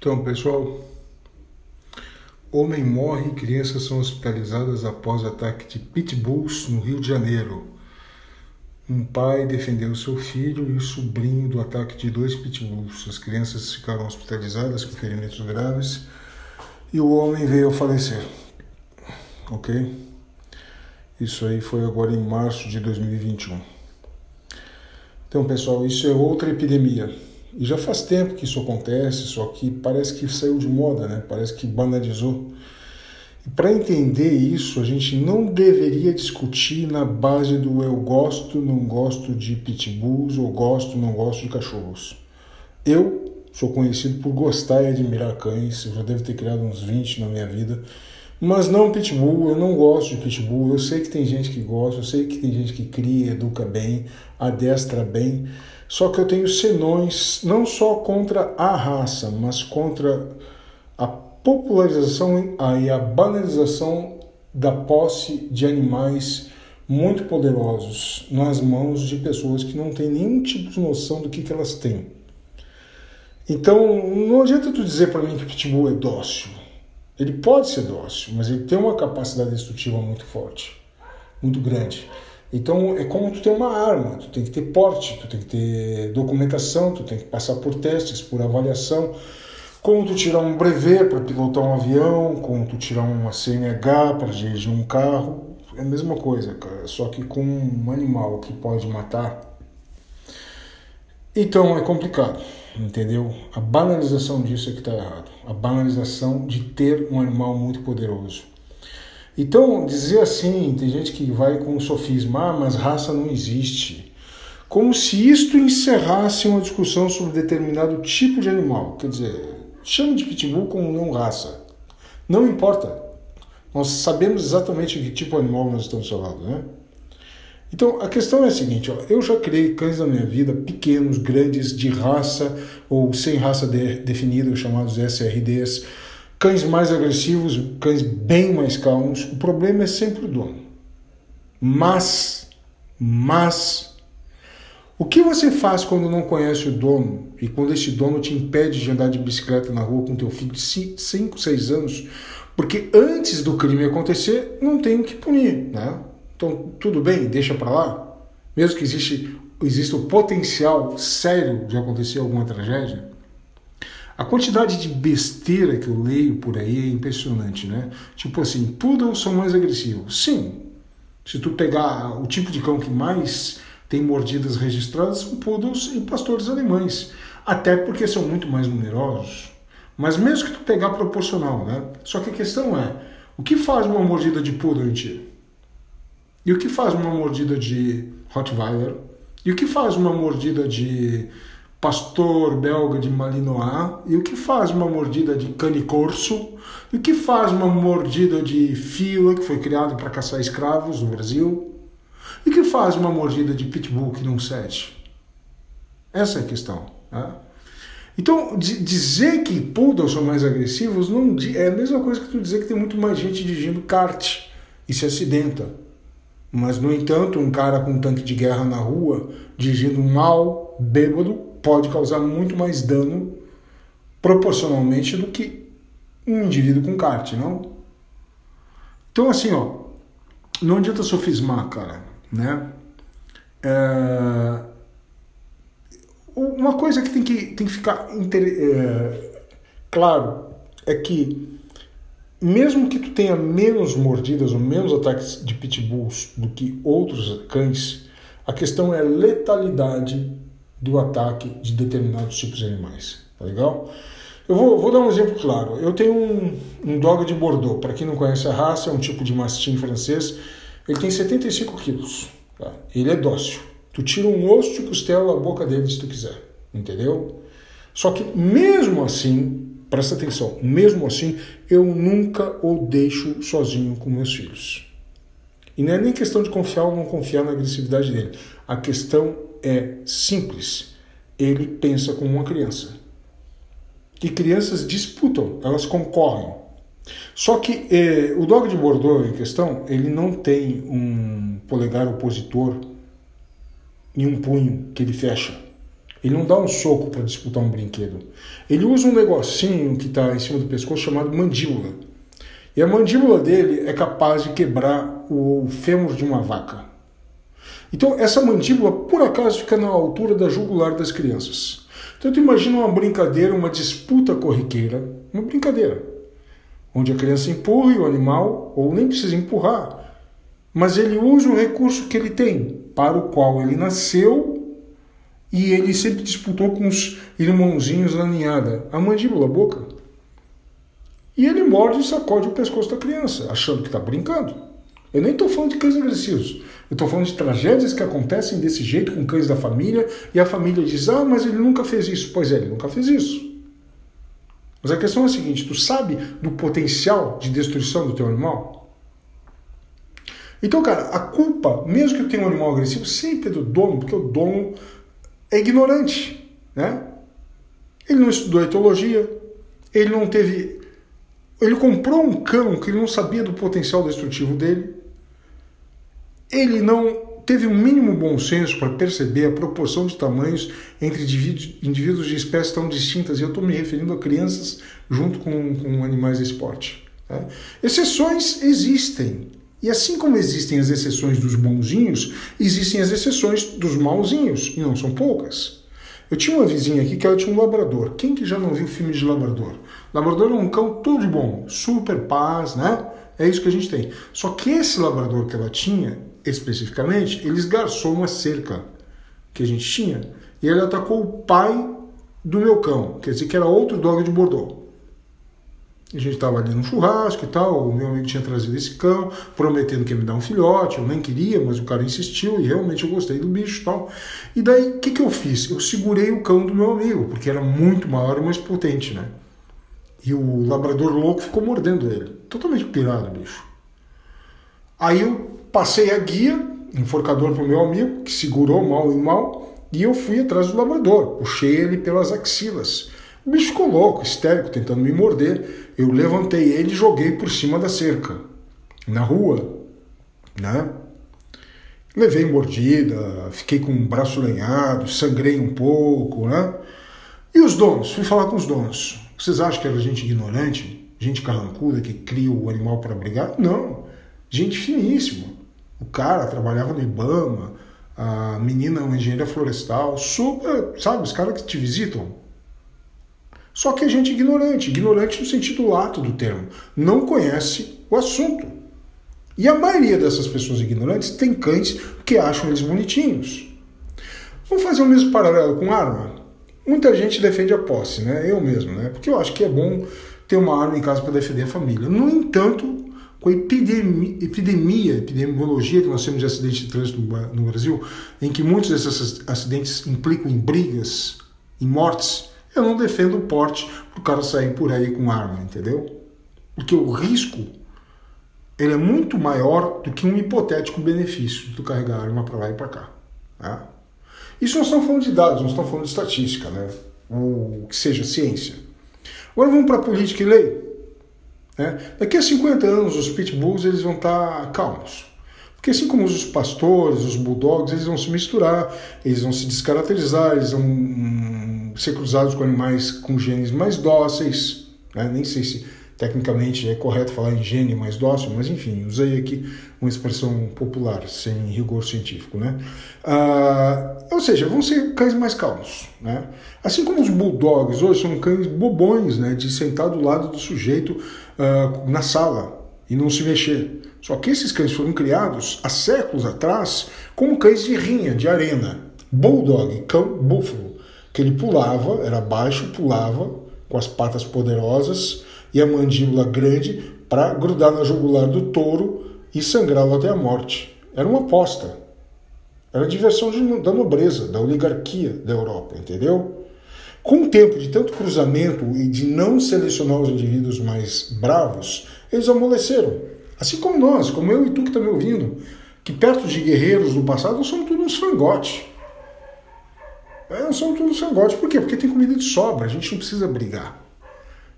Então, pessoal, homem morre e crianças são hospitalizadas após ataque de pitbulls no Rio de Janeiro. Um pai defendeu seu filho e o sobrinho do ataque de dois pitbulls. As crianças ficaram hospitalizadas com ferimentos graves e o homem veio a falecer. Ok? Isso aí foi agora em março de 2021. Então, pessoal, isso é outra epidemia e já faz tempo que isso acontece, só que parece que saiu de moda, né? Parece que banalizou. E para entender isso, a gente não deveria discutir na base do eu gosto, não gosto de pitbulls ou gosto, não gosto de cachorros. Eu sou conhecido por gostar e admirar cães, eu já devo ter criado uns 20 na minha vida, mas não pitbull, eu não gosto de pitbull. Eu sei que tem gente que gosta, eu sei que tem gente que cria, educa bem, adestra bem. Só que eu tenho senões não só contra a raça, mas contra a popularização e a banalização da posse de animais muito poderosos nas mãos de pessoas que não têm nenhum tipo de noção do que, que elas têm. Então, não adianta tu dizer para mim que o pitbull é dócil. Ele pode ser dócil, mas ele tem uma capacidade destrutiva muito forte, muito grande. Então é como tu ter uma arma, tu tem que ter porte, tu tem que ter documentação, tu tem que passar por testes, por avaliação. Como tu tirar um brevet para pilotar um avião, como tu tirar uma CNH para dirigir um carro, é a mesma coisa, cara, só que com um animal que pode matar. Então é complicado, entendeu? A banalização disso é que está errado. A banalização de ter um animal muito poderoso. Então, dizer assim, tem gente que vai com o sofisma, ah, mas raça não existe. Como se isto encerrasse uma discussão sobre determinado tipo de animal. Quer dizer, chame de pitbull como não raça. Não importa. Nós sabemos exatamente que tipo de animal nós estamos falando, né? Então, a questão é a seguinte, ó, eu já criei cães na minha vida, pequenos, grandes, de raça ou sem raça de, definida, chamados SRDs, Cães mais agressivos, cães bem mais calmos, o problema é sempre o dono. Mas, mas, o que você faz quando não conhece o dono e quando esse dono te impede de andar de bicicleta na rua com teu filho de 5, 6 anos? Porque antes do crime acontecer, não tem o que punir, né? Então, tudo bem, deixa para lá. Mesmo que existe, exista o potencial sério de acontecer alguma tragédia, a quantidade de besteira que eu leio por aí é impressionante, né? Tipo assim, poodles são mais agressivos. Sim. Se tu pegar o tipo de cão que mais tem mordidas registradas, são poodles e pastores alemães. Até porque são muito mais numerosos. Mas mesmo que tu pegar proporcional, né? Só que a questão é, o que faz uma mordida de poodle em ti? E o que faz uma mordida de Rottweiler? E o que faz uma mordida de pastor belga de Malinois, e o que faz uma mordida de cane corso, e o que faz uma mordida de fila, que foi criado para caçar escravos no Brasil, e o que faz uma mordida de pitbull que não cede. Essa é a questão. Né? Então, dizer que poodles são mais agressivos não é a mesma coisa que tu dizer que tem muito mais gente dirigindo kart e se acidenta. Mas, no entanto, um cara com um tanque de guerra na rua, dirigindo mal, bêbado, pode causar muito mais dano proporcionalmente do que um indivíduo com kart, não? Então, assim, ó, não adianta sofismar, cara, né? É... Uma coisa que tem que, tem que ficar inter... é... claro é que mesmo que tu tenha menos mordidas ou menos ataques de pitbulls do que outros cães, a questão é letalidade do ataque de determinados tipos de animais. Tá legal? Eu vou, vou dar um exemplo claro. Eu tenho um, um dog de Bordeaux. Para quem não conhece a raça, é um tipo de mastim francês. Ele tem 75 quilos. Tá? Ele é dócil. Tu tira um osso de costela da boca dele se tu quiser. Entendeu? Só que mesmo assim, presta atenção, mesmo assim, eu nunca o deixo sozinho com meus filhos. E não é nem questão de confiar ou não confiar na agressividade dele. A questão é simples. Ele pensa como uma criança. E crianças disputam, elas concorrem. Só que eh, o dog de Bordeaux em questão, ele não tem um polegar opositor e um punho que ele fecha. Ele não dá um soco para disputar um brinquedo. Ele usa um negocinho que está em cima do pescoço chamado mandíbula. E a mandíbula dele é capaz de quebrar o fêmur de uma vaca. Então, essa mandíbula, por acaso, fica na altura da jugular das crianças. Então, tu imagina uma brincadeira, uma disputa corriqueira, uma brincadeira, onde a criança empurra o animal, ou nem precisa empurrar, mas ele usa o recurso que ele tem, para o qual ele nasceu e ele sempre disputou com os irmãozinhos na ninhada, a mandíbula, a boca. E ele morde e sacode o pescoço da criança, achando que está brincando. Eu nem estou falando de cães agressivos. Eu estou falando de tragédias que acontecem desse jeito com cães da família e a família diz: ah, mas ele nunca fez isso. Pois é, ele nunca fez isso. Mas a questão é a seguinte: tu sabe do potencial de destruição do teu animal? Então, cara, a culpa, mesmo que eu tenha um animal agressivo, sempre é do dono, porque o dono é ignorante, né? Ele não estudou etologia, ele não teve. Ele comprou um cão que ele não sabia do potencial destrutivo dele, ele não teve um mínimo bom senso para perceber a proporção de tamanhos entre indivíduos de espécies tão distintas, e eu estou me referindo a crianças junto com, com animais de esporte. Né? Exceções existem, e assim como existem as exceções dos bonzinhos, existem as exceções dos mauzinhos, e não são poucas. Eu tinha uma vizinha aqui que ela tinha um labrador. Quem que já não viu filme de labrador? Labrador é um cão tudo de bom, super paz, né? É isso que a gente tem. Só que esse labrador que ela tinha, especificamente, ele esgarçou uma cerca que a gente tinha e ele atacou o pai do meu cão, quer dizer que era outro dog de Bordeaux. A gente estava ali no churrasco e tal, o meu amigo tinha trazido esse cão, prometendo que ia me dar um filhote, eu nem queria, mas o cara insistiu e realmente eu gostei do bicho e tal. E daí, o que, que eu fiz? Eu segurei o cão do meu amigo, porque era muito maior e mais potente, né? E o labrador louco ficou mordendo ele. Totalmente pirado, bicho. Aí eu passei a guia, enforcador pro meu amigo, que segurou mal e mal, e eu fui atrás do labrador, puxei ele pelas axilas. O bicho ficou louco, histérico, tentando me morder. Eu levantei ele e joguei por cima da cerca, na rua, né? Levei mordida, fiquei com o braço lenhado, sangrei um pouco, né? E os donos? Fui falar com os donos. Vocês acham que era gente ignorante? Gente carrancuda que cria o animal para brigar? Não. Gente finíssima. O cara trabalhava no Ibama, a menina é uma engenheira florestal, super, sabe, os caras que te visitam, só que é gente ignorante, ignorante no sentido lato do termo, não conhece o assunto. E a maioria dessas pessoas ignorantes tem cães que acham eles bonitinhos. Vamos fazer o mesmo paralelo com arma? Muita gente defende a posse, né? Eu mesmo, né? Porque eu acho que é bom ter uma arma em casa para defender a família. No entanto, com a epidemia, epidemiologia que nós temos de acidentes de trânsito no Brasil, em que muitos desses acidentes implicam em brigas, em mortes, eu não defendo o porte para o cara sair por aí com arma, entendeu? Porque o risco ele é muito maior do que um hipotético benefício de tu carregar arma para lá e para cá. Tá? Isso nós estamos falando de dados, nós estamos falando de estatística, né? ou que seja ciência. Agora vamos para política e lei. Né? Daqui a 50 anos os pitbulls eles vão estar tá calmos. Porque assim como os pastores, os bulldogs, eles vão se misturar, eles vão se descaracterizar, eles vão ser cruzados com animais com genes mais dóceis, né? nem sei se tecnicamente é correto falar em gene mais dócil, mas enfim, usei aqui uma expressão popular, sem rigor científico. Né? Ah, ou seja, vão ser cães mais calmos. Né? Assim como os bulldogs hoje são cães bobões, né? de sentar do lado do sujeito na sala e não se mexer. Só que esses cães foram criados há séculos atrás como cães de rinha, de arena. Bulldog, cão búfalo que ele pulava, era baixo, pulava com as patas poderosas e a mandíbula grande para grudar na jugular do touro e sangrá-lo até a morte. Era uma aposta. Era diversão de, da nobreza, da oligarquia da Europa, entendeu? Com o tempo de tanto cruzamento e de não selecionar os indivíduos mais bravos, eles amoleceram. Assim como nós, como eu e tu que está me ouvindo, que perto de guerreiros do passado nós somos todos uns frangotes. É, não são tudo sangotes. Por quê? Porque tem comida de sobra, a gente não precisa brigar.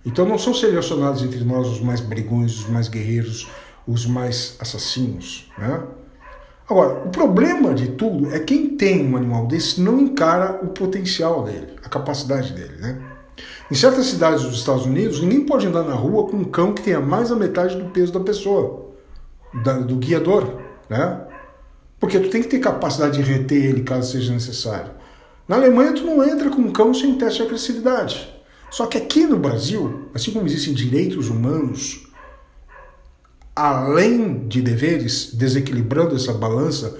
Então não são selecionados entre nós os mais brigões, os mais guerreiros, os mais assassinos. Né? Agora, o problema de tudo é quem tem um animal desse não encara o potencial dele, a capacidade dele, né? Em certas cidades dos Estados Unidos, ninguém pode andar na rua com um cão que tenha mais da metade do peso da pessoa, da, do guiador, né? Porque tu tem que ter capacidade de reter ele caso seja necessário. Na Alemanha, tu não entra com um cão sem teste de agressividade. Só que aqui no Brasil, assim como existem direitos humanos, além de deveres, desequilibrando essa balança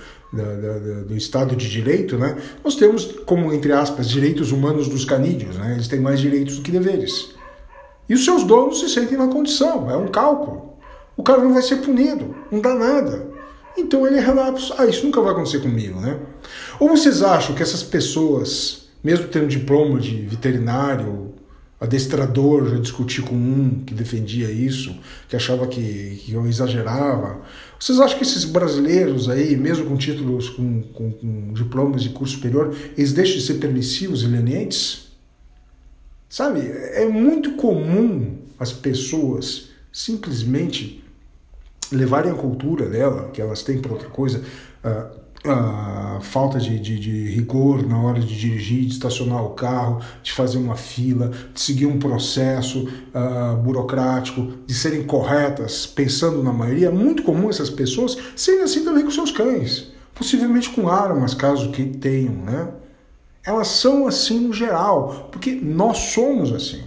do Estado de Direito, né, nós temos, como entre aspas, direitos humanos dos canídeos. Né, eles têm mais direitos do que deveres. E os seus donos se sentem na condição, é um cálculo. O cara não vai ser punido, não dá nada. Então ele é relapso. Ah, isso nunca vai acontecer comigo, né? Ou vocês acham que essas pessoas, mesmo tendo diploma de veterinário, adestrador, já discuti com um que defendia isso, que achava que, que eu exagerava. Vocês acham que esses brasileiros aí, mesmo com títulos, com, com, com diplomas de curso superior, eles deixam de ser permissivos e lenientes? Sabe, é muito comum as pessoas simplesmente levarem a cultura dela, que elas têm para outra coisa, a, a falta de, de, de, rigor na hora de dirigir, de estacionar o carro, de fazer uma fila, de seguir um processo uh, burocrático, de serem corretas, pensando na maioria. É muito comum essas pessoas serem assim também com seus cães, possivelmente com armas, caso que tenham, né? Elas são assim no geral, porque nós somos assim.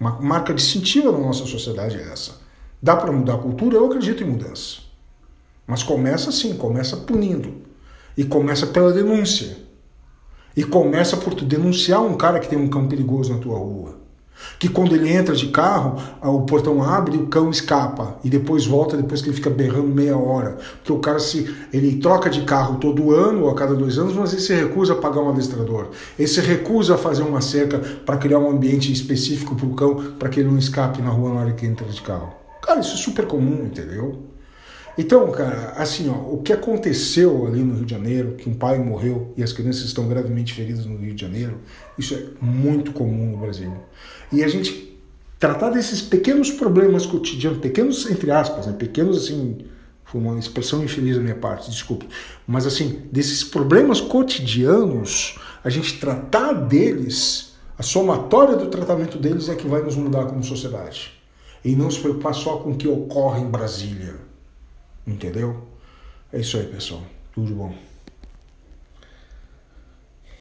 Uma marca distintiva da nossa sociedade é essa. Dá para mudar a cultura? Eu acredito em mudança. Mas começa assim, começa punindo. E começa pela denúncia. E começa por tu denunciar um cara que tem um cão perigoso na tua rua. Que quando ele entra de carro, o portão abre e o cão escapa. E depois volta depois que ele fica berrando meia hora. Porque o cara se. ele troca de carro todo ano ou a cada dois anos, mas ele se recusa a pagar um adestrador. Ele se recusa a fazer uma cerca para criar um ambiente específico para o cão, para que ele não escape na rua na hora que entra de carro. Cara, isso é super comum, entendeu? Então, cara, assim, ó, o que aconteceu ali no Rio de Janeiro, que um pai morreu e as crianças estão gravemente feridas no Rio de Janeiro, isso é muito comum no Brasil. E a gente tratar desses pequenos problemas cotidianos, pequenos entre aspas, né, pequenos assim, foi uma expressão infeliz da minha parte, desculpe, mas assim, desses problemas cotidianos, a gente tratar deles, a somatória do tratamento deles é que vai nos mudar como sociedade e não se preocupar só com o que ocorre em Brasília. Entendeu? É isso aí, pessoal. Tudo bom.